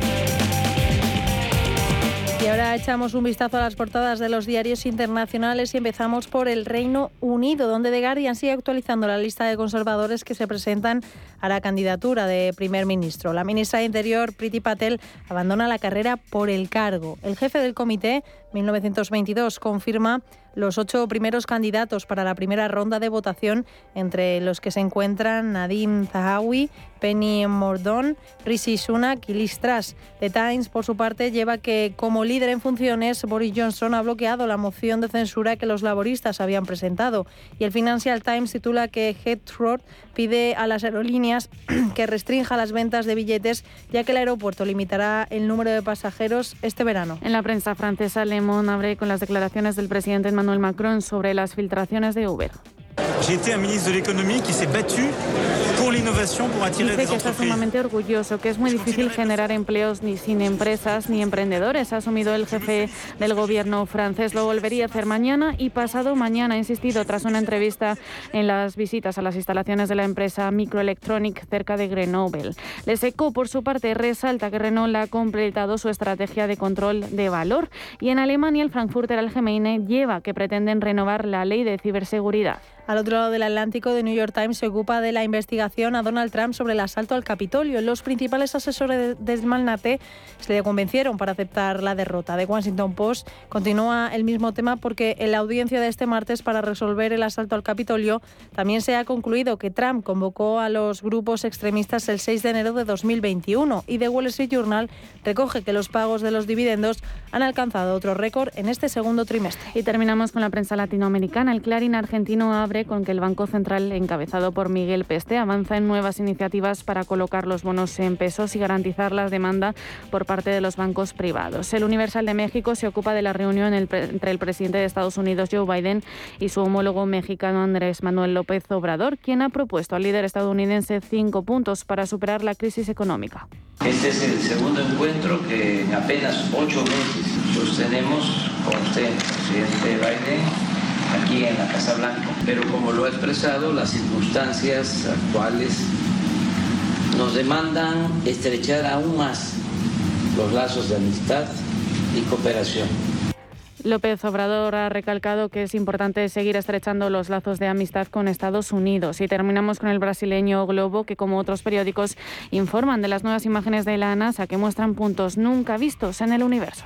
Y ahora echamos un vistazo a las portadas de los diarios internacionales y empezamos por el Reino Unido, donde The Guardian sigue actualizando la lista de conservadores que se presentan a la candidatura de primer ministro. La ministra de Interior, Priti Patel, abandona la carrera por el cargo. El jefe del comité, 1922, confirma los ocho primeros candidatos para la primera ronda de votación, entre los que se encuentran Nadim Zahawi, Penny Mordón, Rishi Sunak y Liz Truss. The Times, por su parte, lleva que como líder en funciones, Boris Johnson ha bloqueado la moción de censura que los laboristas habían presentado. Y el Financial Times titula que Heathrow pide a las aerolíneas que restrinja las ventas de billetes, ya que el aeropuerto limitará el número de pasajeros este verano. En la prensa francesa, Le Monde abre con las declaraciones del presidente Emmanuel Macron sobre las filtraciones de Uber. J'ai été un ministre de attirer Dice que está sumamente orgulloso, que es muy difícil generar empleos ni sin empresas ni emprendedores. Ha asumido el jefe del gobierno francés. Lo volvería a hacer mañana y pasado mañana, ha insistido tras una entrevista en las visitas a las instalaciones de la empresa Microelectronic cerca de Grenoble. Le secó, por su parte, resalta que Renault ha completado su estrategia de control de valor. Y en Alemania, el Frankfurter Allgemeine lleva que pretenden renovar la ley de ciberseguridad. Al otro lado del Atlántico, The New York Times se ocupa de la investigación a Donald Trump sobre el asalto al Capitolio. Los principales asesores del magnate se le convencieron para aceptar la derrota. The Washington Post continúa el mismo tema porque en la audiencia de este martes para resolver el asalto al Capitolio también se ha concluido que Trump convocó a los grupos extremistas el 6 de enero de 2021 y The Wall Street Journal recoge que los pagos de los dividendos han alcanzado otro récord en este segundo trimestre. Y terminamos con la prensa latinoamericana. El Clarín argentino abre con que el Banco Central, encabezado por Miguel Peste, avanza en nuevas iniciativas para colocar los bonos en pesos y garantizar la demanda por parte de los bancos privados. El Universal de México se ocupa de la reunión entre el presidente de Estados Unidos, Joe Biden, y su homólogo mexicano, Andrés Manuel López Obrador, quien ha propuesto al líder estadounidense cinco puntos para superar la crisis económica. Este es el segundo encuentro que en apenas ocho meses sostenemos con usted, presidente Biden, aquí en la Casa Blanca. Pero como lo ha expresado, las circunstancias actuales nos demandan estrechar aún más los lazos de amistad y cooperación. López Obrador ha recalcado que es importante seguir estrechando los lazos de amistad con Estados Unidos. Y terminamos con el brasileño Globo, que como otros periódicos informan de las nuevas imágenes de la NASA que muestran puntos nunca vistos en el universo.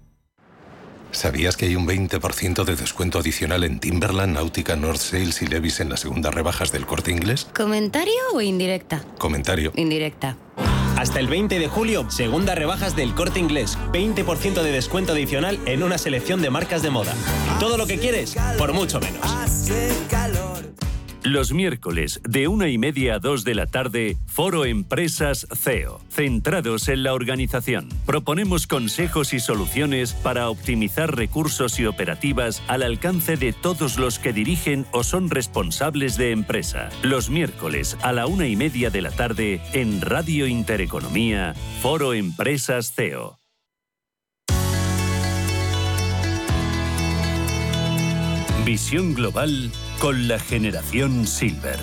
¿Sabías que hay un 20% de descuento adicional en Timberland, Náutica, North Sales y Levis en las segundas rebajas del corte inglés? ¿Comentario o indirecta? Comentario. Indirecta. Hasta el 20 de julio, segunda rebajas del corte inglés. 20% de descuento adicional en una selección de marcas de moda. Todo lo que quieres, por mucho menos. Los miércoles de una y media a dos de la tarde, Foro Empresas CEO, centrados en la organización. Proponemos consejos y soluciones para optimizar recursos y operativas al alcance de todos los que dirigen o son responsables de empresa. Los miércoles a la una y media de la tarde en Radio Intereconomía, Foro Empresas CEO. Visión global con la generación Silver.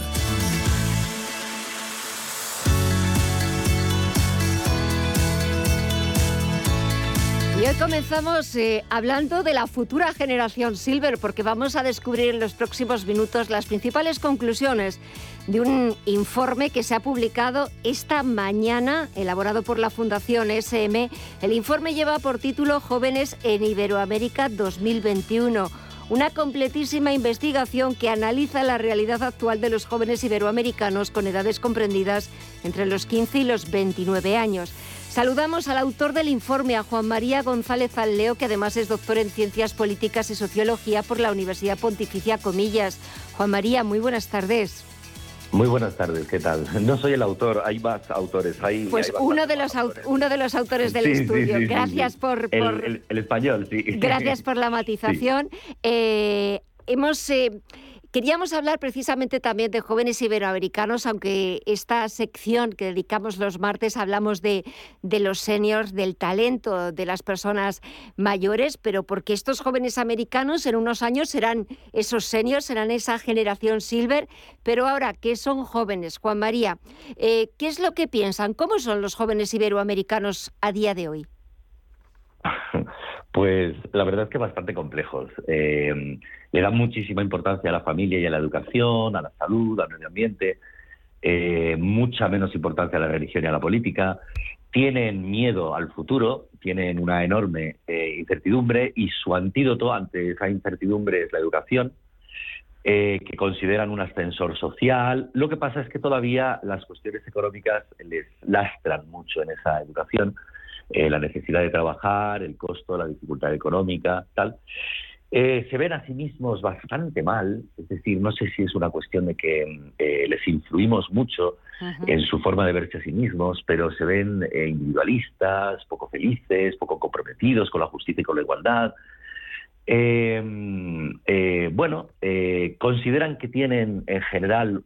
Y hoy comenzamos eh, hablando de la futura generación Silver, porque vamos a descubrir en los próximos minutos las principales conclusiones de un informe que se ha publicado esta mañana, elaborado por la Fundación SM. El informe lleva por título Jóvenes en Iberoamérica 2021 una completísima investigación que analiza la realidad actual de los jóvenes iberoamericanos con edades comprendidas entre los 15 y los 29 años. Saludamos al autor del informe, a Juan María González Alleo, que además es doctor en Ciencias Políticas y Sociología por la Universidad Pontificia Comillas. Juan María, muy buenas tardes. Muy buenas tardes, ¿qué tal? No soy el autor, hay más autores. Hay, pues uno, de los uno de los autores del estudio. gracias por... El, español, sí. Gracias por la matización. Eh, hemos... Eh, Queríamos hablar precisamente también de jóvenes iberoamericanos, aunque esta sección que dedicamos los martes hablamos de, de los seniors, del talento de las personas mayores, pero porque estos jóvenes americanos en unos años serán esos seniors, serán esa generación silver, pero ahora que son jóvenes, Juan María, eh, ¿qué es lo que piensan? ¿Cómo son los jóvenes iberoamericanos a día de hoy? Pues la verdad es que bastante complejos. Eh, le dan muchísima importancia a la familia y a la educación, a la salud, al medio ambiente, eh, mucha menos importancia a la religión y a la política. Tienen miedo al futuro, tienen una enorme eh, incertidumbre y su antídoto ante esa incertidumbre es la educación, que consideran un ascensor social. Lo que pasa es que todavía las cuestiones económicas les lastran mucho en esa educación eh, la necesidad de trabajar, el costo, la dificultad económica, tal. Eh, se ven a sí mismos bastante mal, es decir, no sé si es una cuestión de que eh, les influimos mucho en su forma de verse a sí mismos, pero se ven individualistas, poco felices, poco comprometidos con la justicia y con la igualdad. bueno, consideran que tienen en general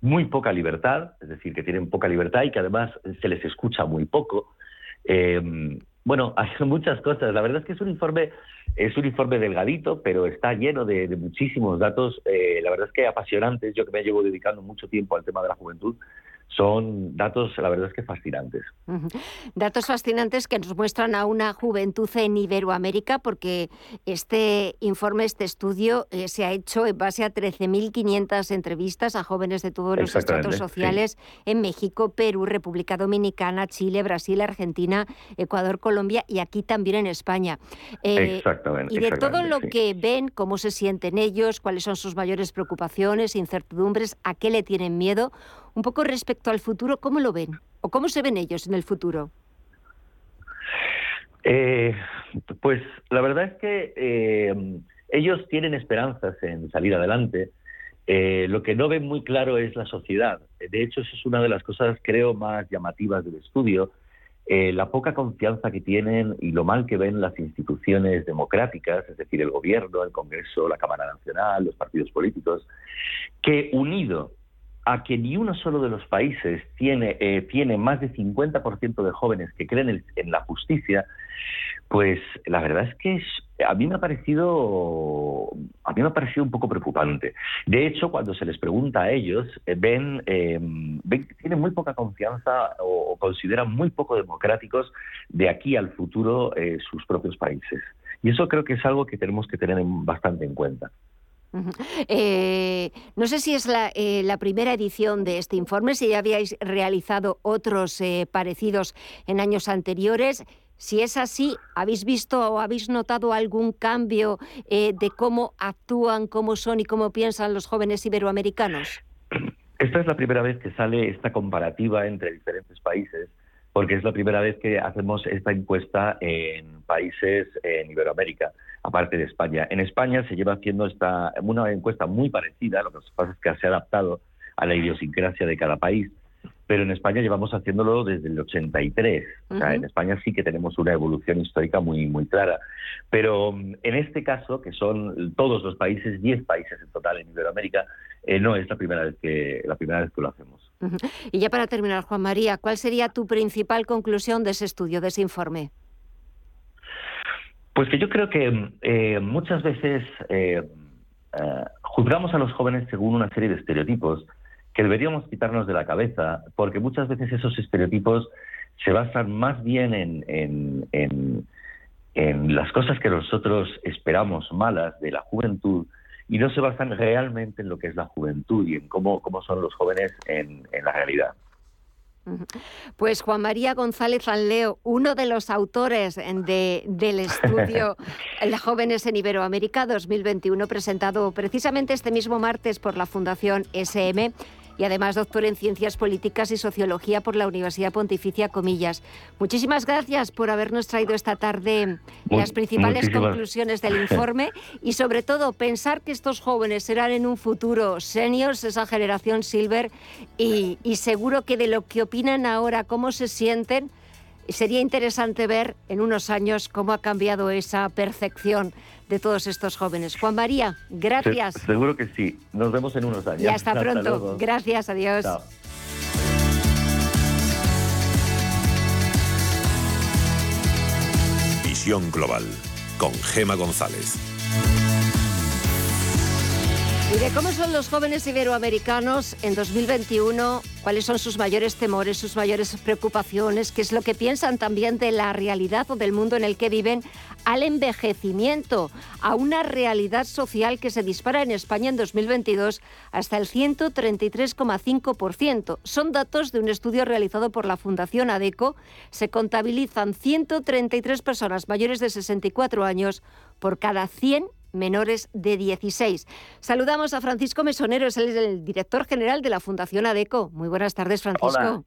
muy poca libertad, es decir, que tienen poca libertad y que además se les escucha muy poco. Eh, bueno, hay muchas cosas. La verdad es que es un informe, es un informe delgadito, pero está lleno de, muchísimos datos. Eh, la verdad es que apasionantes. Yo que me llevo dedicando mucho tiempo al tema de la juventud, son datos, la verdad es que fascinantes. Datos fascinantes que nos muestran a una juventud en Iberoamérica, porque este informe, este estudio, eh, se ha hecho en base a 13.500 entrevistas a jóvenes de todos los estratos sociales en México, Perú, República Dominicana, Chile, Brasil, Argentina, Ecuador, Colombia y aquí también en España. Eh, exactamente. Y de todo lo que ven, cómo se sienten ellos, cuáles son sus mayores preocupaciones, incertidumbres, a qué le tienen miedo un poco respecto al futuro, ¿cómo lo ven? ¿O cómo se ven ellos en el futuro? Eh, pues la verdad es que eh, ellos tienen esperanzas en salir adelante. Eh, lo que no ven muy claro es la sociedad. De hecho, eso es una de las cosas, creo, más llamativas del estudio. la poca confianza que tienen y lo mal que ven las instituciones democráticas, es decir, el gobierno, el Congreso, la Cámara Nacional, los partidos políticos, que unido a que ni uno solo de los países tiene, eh, tiene más de 50% de jóvenes que creen en, la justicia, pues la verdad es que a mí me ha parecido a mí me ha parecido un poco preocupante. De hecho, cuando se les pregunta a ellos, eh, ven, eh, ven que tienen muy poca confianza o, consideran muy poco democráticos de aquí al futuro sus propios países. Y eso creo que es algo que tenemos que tener bastante en cuenta. Eh, no sé si es eh, la, primera edición de este informe, si ya habíais realizado otros eh, parecidos en años anteriores. Si es así, ¿habéis visto o habéis notado algún cambio de cómo actúan, cómo son y cómo piensan los jóvenes iberoamericanos? Esta es la primera vez que sale esta comparativa entre diferentes países, porque es la primera vez que hacemos esta encuesta en países en Iberoamérica aparte de España. En España se lleva haciendo esta, una encuesta muy parecida, lo que pasa es que se ha adaptado a la idiosincrasia de cada país, pero en España llevamos haciéndolo desde el 83. O sea, en España sí que tenemos una evolución histórica muy, muy clara. Pero mm, en este caso, que son todos los países, 10 países en total en Iberoamérica, eh, no es la primera vez que la primera vez que lo hacemos. Y ya para terminar, Juan María, ¿cuál sería tu principal conclusión de ese estudio, de ese informe? Pues que yo creo que eh, muchas veces eh, eh, juzgamos a los jóvenes según una serie de estereotipos que deberíamos quitarnos de la cabeza, porque muchas veces esos estereotipos se basan más bien en, en, las cosas que nosotros esperamos malas de la juventud y no se basan realmente en lo que es la juventud y en cómo, cómo son los jóvenes en, en la realidad. Pues Juan María González Anleo, uno de los autores del estudio Las Jóvenes en Iberoamérica 2021, presentado precisamente este mismo martes por la Fundación SM, y además doctor en Ciencias Políticas y Sociología por la Universidad Pontificia Comillas. Muchísimas gracias por habernos traído esta tarde las principales conclusiones del informe y sobre todo pensar que estos jóvenes serán en un futuro seniors, esa generación silver, y, y seguro que de lo que opinan ahora, cómo se sienten, sería interesante ver en unos años cómo ha cambiado esa percepción de todos estos jóvenes. Juan María, gracias. seguro que sí. Nos vemos en unos años. Y hasta, pronto. Gracias, adiós. Visión Global con Gema González. Y de cómo son los jóvenes iberoamericanos en 2021, cuáles son sus mayores temores, sus mayores preocupaciones, qué es lo que piensan también de la realidad o del mundo en el que viven, al envejecimiento, a una realidad social que se dispara en España en 2022 hasta el 133,5%. Son datos de un estudio realizado por la Fundación ADECO. Se contabilizan 133 personas mayores de 64 años por cada 100 menores de 16. Saludamos a Francisco Mesonero, es el director general de la Fundación ADECO. Muy buenas tardes, Francisco. Hola.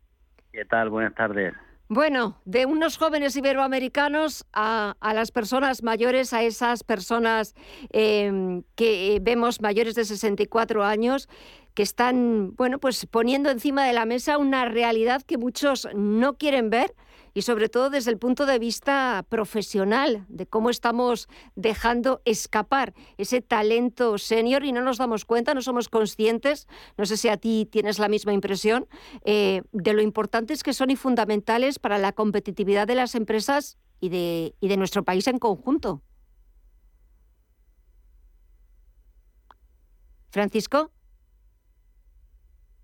¿Qué tal? Buenas tardes. Bueno, de unos jóvenes iberoamericanos a, las personas mayores, a esas personas em, que vemos mayores de 64 años, que están, bueno, pues poniendo encima de la mesa una realidad que muchos no quieren ver, y sobre todo desde el punto de vista profesional, de cómo estamos dejando escapar ese talento senior y no nos damos cuenta, no somos conscientes, no sé si a ti tienes la misma impresión, eh, de lo importantes que son y fundamentales para la competitividad de las empresas y de, y de nuestro país en conjunto. Francisco.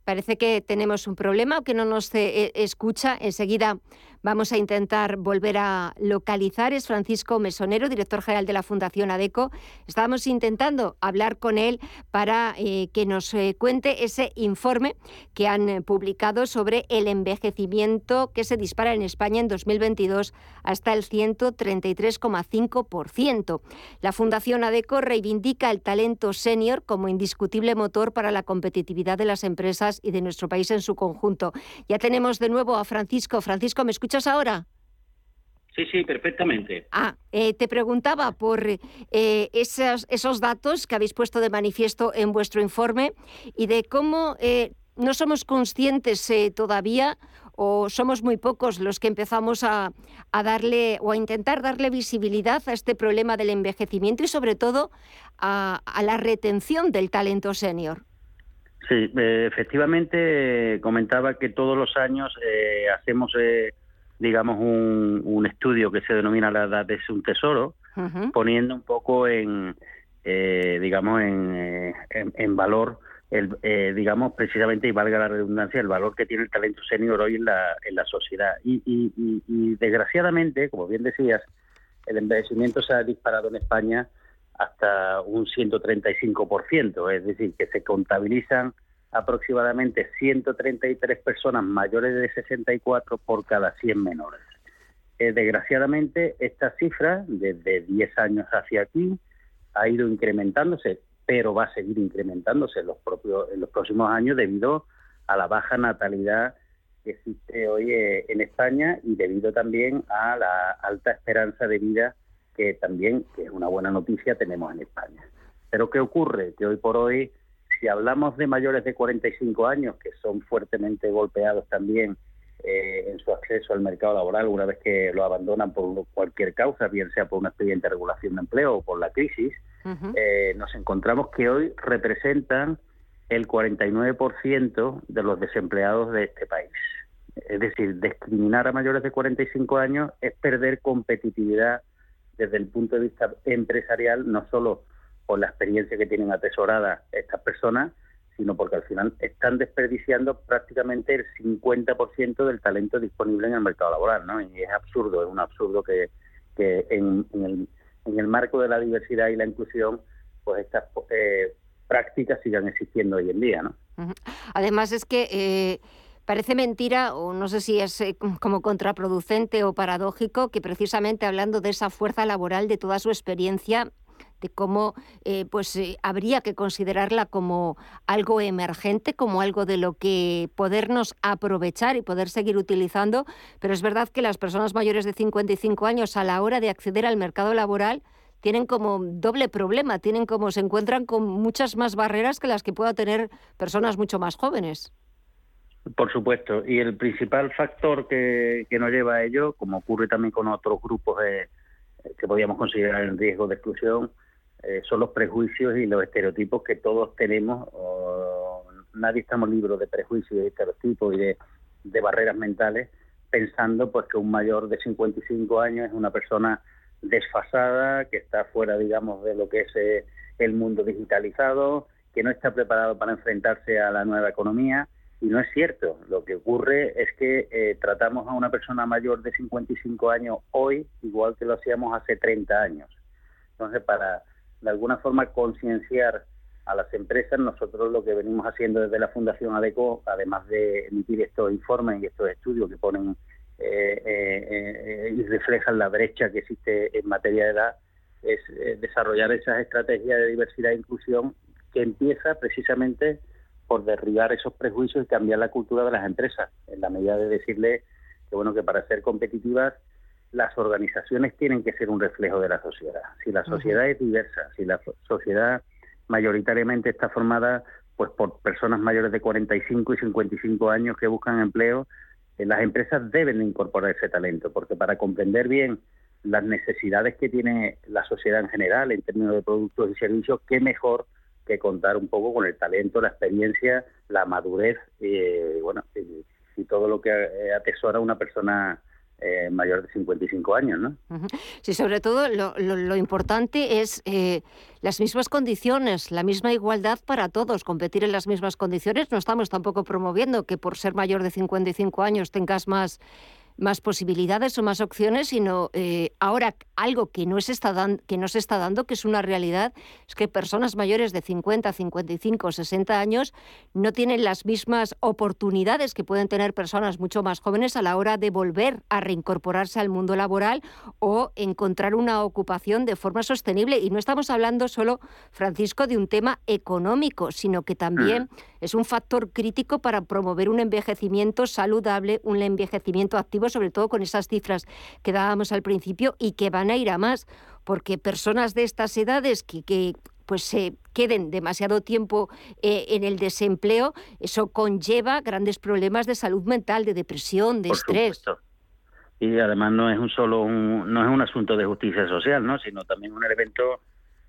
Parece que tenemos un problema o que no nos eh, escucha. Enseguida vamos a intentar volver a localizar. Es Francisco Mesonero, director general de la Fundación ADECO. Estábamos intentando hablar con él para eh, que nos eh, cuente ese informe que han publicado sobre el envejecimiento que se dispara en España en 2022 hasta el 133,5%. La Fundación ADECO reivindica el talento senior como indiscutible motor para la competitividad de las empresas y de nuestro país en su conjunto. Ya tenemos de nuevo a Francisco. Francisco, ¿me escuchas ahora? Sí, sí, perfectamente. Ah, eh, te preguntaba por eh, esos, esos, datos que habéis puesto de manifiesto en vuestro informe y de cómo eh, no somos conscientes todavía o somos muy pocos los que empezamos a, a, darle o a intentar darle visibilidad a este problema del envejecimiento y sobre todo a, a la retención del talento senior. Sí, eh, efectivamente comentaba que todos los años eh, hacemos, eh, digamos, un, un, estudio que se denomina la edad es un tesoro, poniendo un poco en, digamos, en, en, valor, el, digamos, precisamente, y valga la redundancia, el valor que tiene el talento senior hoy en la, en la sociedad. Y, y, y desgraciadamente, como bien decías, el envejecimiento se ha disparado en España hasta un 135%, es decir, que se contabilizan aproximadamente 133 personas mayores de 64 por cada 100 menores. Eh, desgraciadamente, esta cifra, desde 10 años hacia aquí, ha ido incrementándose, pero va a seguir incrementándose en los, propios, en los próximos años debido a la baja natalidad que existe hoy eh, en España y debido también a la alta esperanza de vida que también, es una buena noticia, tenemos en España. Pero ¿qué ocurre? Que hoy por hoy, si hablamos de mayores de 45 años, que son fuertemente golpeados también eh, en su acceso al mercado laboral una vez que lo abandonan por cualquier causa, bien sea por un expediente de regulación de empleo o por la crisis, eh, nos encontramos que hoy representan el 49% de los desempleados de este país. Es decir, discriminar a mayores de 45 años es perder competitividad desde el punto de vista empresarial, no solo por la experiencia que tienen atesorada estas personas, sino porque al final están desperdiciando prácticamente el 50% del talento disponible en el mercado laboral, ¿no? Y es absurdo, es un absurdo que, que en, el, en el marco de la diversidad y la inclusión, pues estas eh, prácticas sigan existiendo hoy en día, ¿no? Además es que eh, Parece mentira, o no sé si es eh, como contraproducente o paradójico, que precisamente hablando de esa fuerza laboral, de toda su experiencia, de cómo eh, pues eh, habría que considerarla como algo emergente, como algo de lo que podernos aprovechar y poder seguir utilizando, pero es verdad que las personas mayores de 55 años a la hora de acceder al mercado laboral tienen como doble problema, tienen como se encuentran con muchas más barreras que las que pueda tener personas mucho más jóvenes. Por supuesto, y el principal factor que, que nos lleva a ello, como ocurre también con otros grupos que podríamos considerar en riesgo de exclusión, eh, son los prejuicios y los estereotipos que todos tenemos. nadie estamos libres de prejuicios y estereotipos y de, de barreras mentales, pensando pues que un mayor de 55 años es una persona desfasada, que está fuera, digamos, de lo que es eh, el mundo digitalizado, que no está preparado para enfrentarse a la nueva economía. Y no es cierto. Lo que ocurre es que eh, tratamos a una persona mayor de 55 años hoy igual que lo hacíamos hace 30 años. Entonces, para de alguna forma concienciar a las empresas, nosotros lo que venimos haciendo desde la Fundación ADECO, además de emitir estos informes y estos estudios que ponen eh, eh, y reflejan la brecha que existe en materia de edad, es eh, desarrollar esas estrategias de diversidad e inclusión que empieza precisamente por derribar esos prejuicios y cambiar la cultura de las empresas, en la medida de decirle que bueno que para ser competitivas las organizaciones tienen que ser un reflejo de la sociedad. Si la sociedad es diversa, si la sociedad mayoritariamente está formada pues por personas mayores de 45 y 55 años que buscan empleo, eh, las empresas deben incorporar ese talento, porque para comprender bien las necesidades que tiene la sociedad en general en términos de productos y servicios, qué mejor que contar un poco con el talento, la experiencia, la madurez eh, bueno, y, todo lo que eh, atesora una persona eh, mayor de 55 años, ¿no? Sí, sobre todo lo, importante es eh, las mismas condiciones, la misma igualdad para todos, competir en las mismas condiciones. No estamos tampoco promoviendo que por ser mayor de 55 años tengas más más posibilidades o más opciones, sino eh, ahora algo que no, se está que no se está dando, que es una realidad, es que personas mayores de 50, 55, 60 años no tienen las mismas oportunidades que pueden tener personas mucho más jóvenes a la hora de volver a reincorporarse al mundo laboral o encontrar una ocupación de forma sostenible. Y no estamos hablando solo, Francisco, de un tema económico, sino que también mm. Es un factor crítico para promover un envejecimiento saludable, un envejecimiento activo sobre todo con esas cifras que dábamos al principio y que van a ir a más, porque personas de estas edades que, pues se queden demasiado tiempo eh, en el desempleo, eso conlleva grandes problemas de salud mental, de depresión, de estrés. Y además no es un solo un, no es un asunto de justicia social, ¿no? sino también un elemento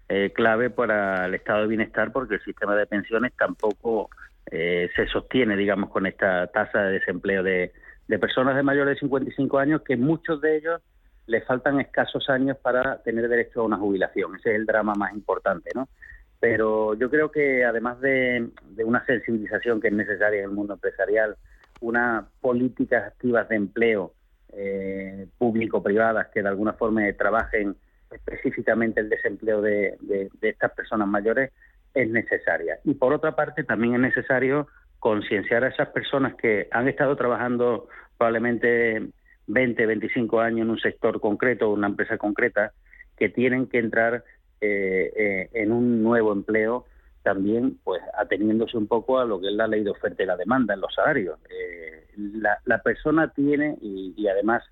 eh, clave para el estado de bienestar porque el sistema de pensiones tampoco eh, se sostiene, digamos, con esta tasa de desempleo de, de personas de mayores de 55 años que muchos de ellos les faltan escasos años para tener derecho a una jubilación. Ese es el drama más importante, ¿no? Pero yo creo que además de, una sensibilización que es necesaria en el mundo empresarial, unas políticas activas de empleo eh, público-privadas que de alguna forma trabajen específicamente el desempleo de, de estas personas mayores es necesaria. Y por otra parte, también es necesario concienciar a esas personas que han estado trabajando probablemente 20, 25 años en un sector concreto, una empresa concreta, que tienen que entrar eh, eh, en un nuevo empleo también pues ateniéndose un poco a lo que es la ley de oferta y la demanda en los salarios. Eh, la, persona tiene, y, y además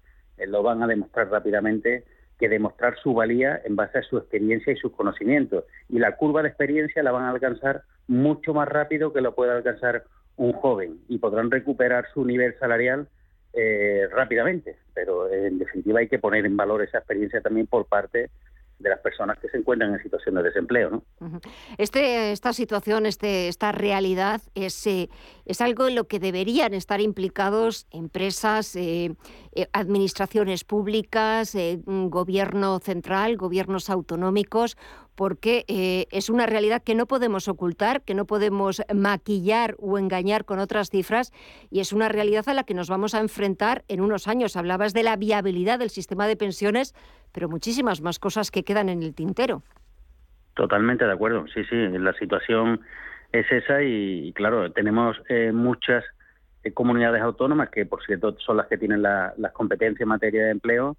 lo van a demostrar rápidamente, que demostrar su valía en base a su experiencia y sus conocimientos. Y la curva de experiencia la van a alcanzar mucho más rápido que lo puede alcanzar un joven y podrán recuperar su nivel salarial eh, rápidamente. Pero en definitiva hay que poner en valor esa experiencia también por parte de las personas que se encuentran en situación de desempleo. ¿no? Este, esta situación, este, esta realidad es, eh, es algo en lo que deberían estar implicados empresas, eh, eh, administraciones públicas, gobierno central, gobiernos autonómicos, porque es una realidad que no podemos ocultar, que no podemos maquillar o engañar con otras cifras y es una realidad a la que nos vamos a enfrentar en unos años. Hablabas de la viabilidad del sistema de pensiones, pero muchísimas más cosas que quedan en el tintero. Totalmente de acuerdo, sí, sí, la situación es esa y, claro, tenemos eh, muchas eh, comunidades autónomas que, por cierto, son las que tienen las competencias en materia de empleo,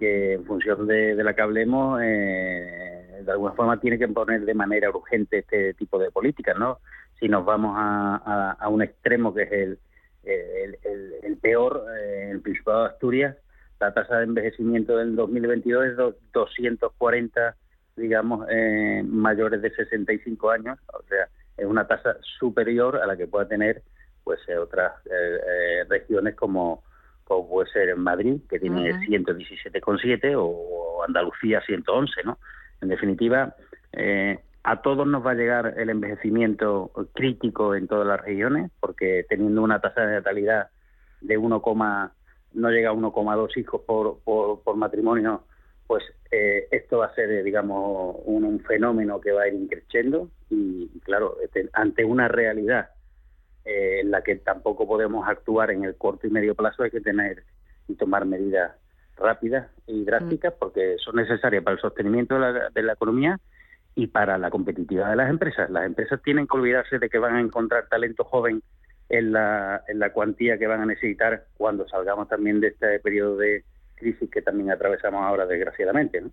que en función de, la que hablemos, eh, de alguna forma tiene que poner de manera urgente este tipo de políticas, ¿no? Si nos vamos a, a, un extremo que es el, el, el, peor, eh, el Principado de Asturias, la tasa de envejecimiento del 2022 es 240, digamos, eh, mayores de 65 años, o sea, es una tasa superior a la que pueda tener pues eh, otras eh, regiones como, como puede ser en Madrid, que tiene 117,7 o Andalucía 111, ¿no? En definitiva, a todos nos va a llegar el envejecimiento crítico en todas las regiones, porque teniendo una tasa de natalidad de 1, no llega a 1,2 hijos por, por, matrimonio, pues eh, esto va a ser, eh, digamos, un, fenómeno que va a ir increciendo y, claro, este, ante una realidad eh, en la que tampoco podemos actuar en el corto y medio plazo, hay que tener y tomar medidas rápidas y drásticas mm. porque son necesarias para el sostenimiento de la, de la economía y para la competitividad de las empresas. Las empresas tienen que olvidarse de que van a encontrar talento joven en la, en la cuantía que van a necesitar cuando salgamos también de este periodo de crisis que también atravesamos ahora, desgraciadamente. ¿no?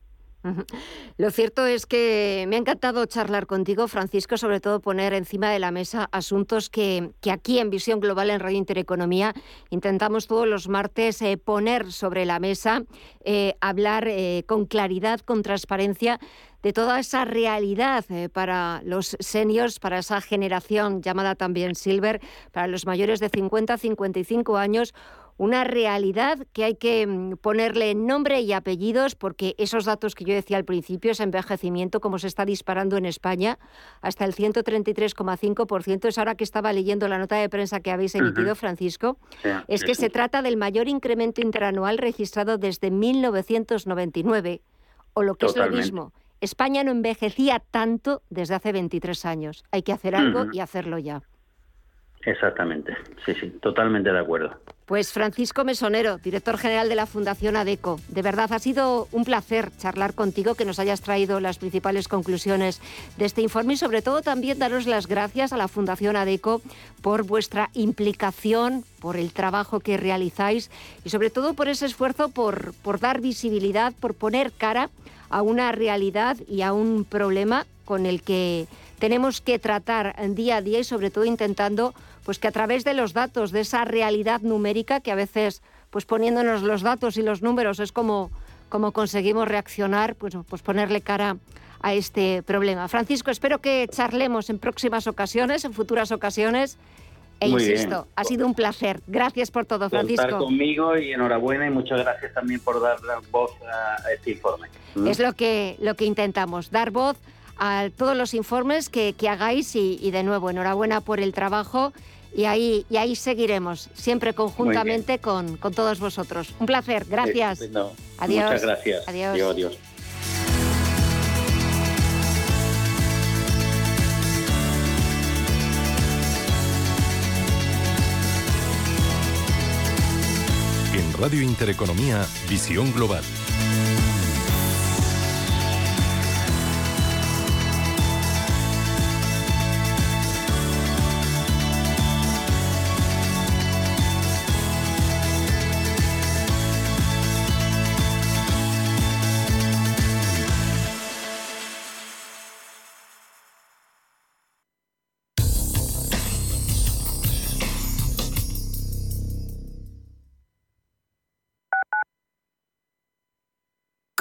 Lo cierto es que me ha encantado charlar contigo, Francisco, sobre todo poner encima de la mesa asuntos que, que aquí en Visión Global en Radio Intereconomía intentamos todos los martes eh, poner sobre la mesa, eh, hablar eh, con claridad, con transparencia de toda esa realidad para los seniors, para esa generación llamada también Silver, para los mayores de 50 55 años una realidad que hay que mm, ponerle nombre y apellidos porque esos datos que yo decía al principio, ese envejecimiento como se está disparando en España hasta el 133,5%, es ahora que estaba leyendo la nota de prensa que habéis emitido, Francisco, es que se trata del mayor incremento interanual registrado desde 1999, o lo que es lo mismo. España no envejecía tanto desde hace 23 años. Hay que hacer algo y hacerlo ya. Exactamente, sí, sí, totalmente de acuerdo. Pues Francisco Mesonero, director general de la Fundación ADECO, de verdad ha sido un placer charlar contigo, que nos hayas traído las principales conclusiones de este informe y sobre todo también daros las gracias a la Fundación ADECO por vuestra implicación, por el trabajo que realizáis y sobre todo por ese esfuerzo por, por dar visibilidad, por poner cara a una realidad y a un problema con el que tenemos que tratar día a día y sobre todo intentando pues que a través de los datos, de esa realidad numérica que a veces pues poniéndonos los datos y los números es como, como conseguimos reaccionar, pues, pues ponerle cara a este problema. Francisco, espero que charlemos en próximas ocasiones, en futuras ocasiones. E insisto, ha sido un placer. Gracias por todo, Francisco. Estar conmigo y enhorabuena y muchas gracias también por dar voz a este informe. Es lo que, lo que intentamos, dar voz a todos los informes que, hagáis y, de nuevo, enhorabuena por el trabajo y ahí, y ahí seguiremos, siempre conjuntamente con, con, todos vosotros. Un placer, gracias. Adiós. Muchas gracias. Adiós. adiós. En Radio Intereconomía, Visión Global.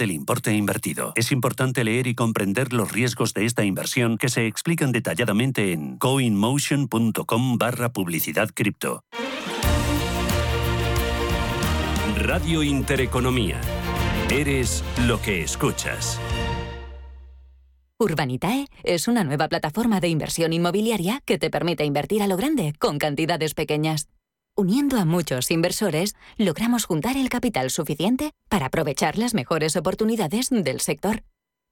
del importe invertido. Es importante leer y comprender los riesgos de esta inversión que se explican detalladamente en coinmotion.com barra publicidad cripto. Radio Intereconomía. Eres lo que escuchas. Urbanitae es una nueva plataforma de inversión inmobiliaria que te permite invertir a lo grande con cantidades pequeñas. Uniendo a muchos inversores, logramos juntar el capital suficiente para aprovechar las mejores oportunidades del sector.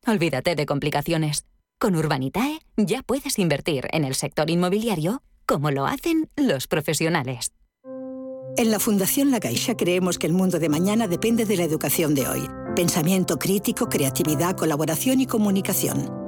Olvídate de complicaciones. Con Urbanitae ya puedes invertir en el sector inmobiliario como lo hacen los profesionales. En la Fundación La Caixa creemos que el mundo de mañana depende de la educación de hoy. Pensamiento crítico, creatividad, colaboración y comunicación.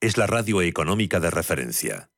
es la radio económica de referencia.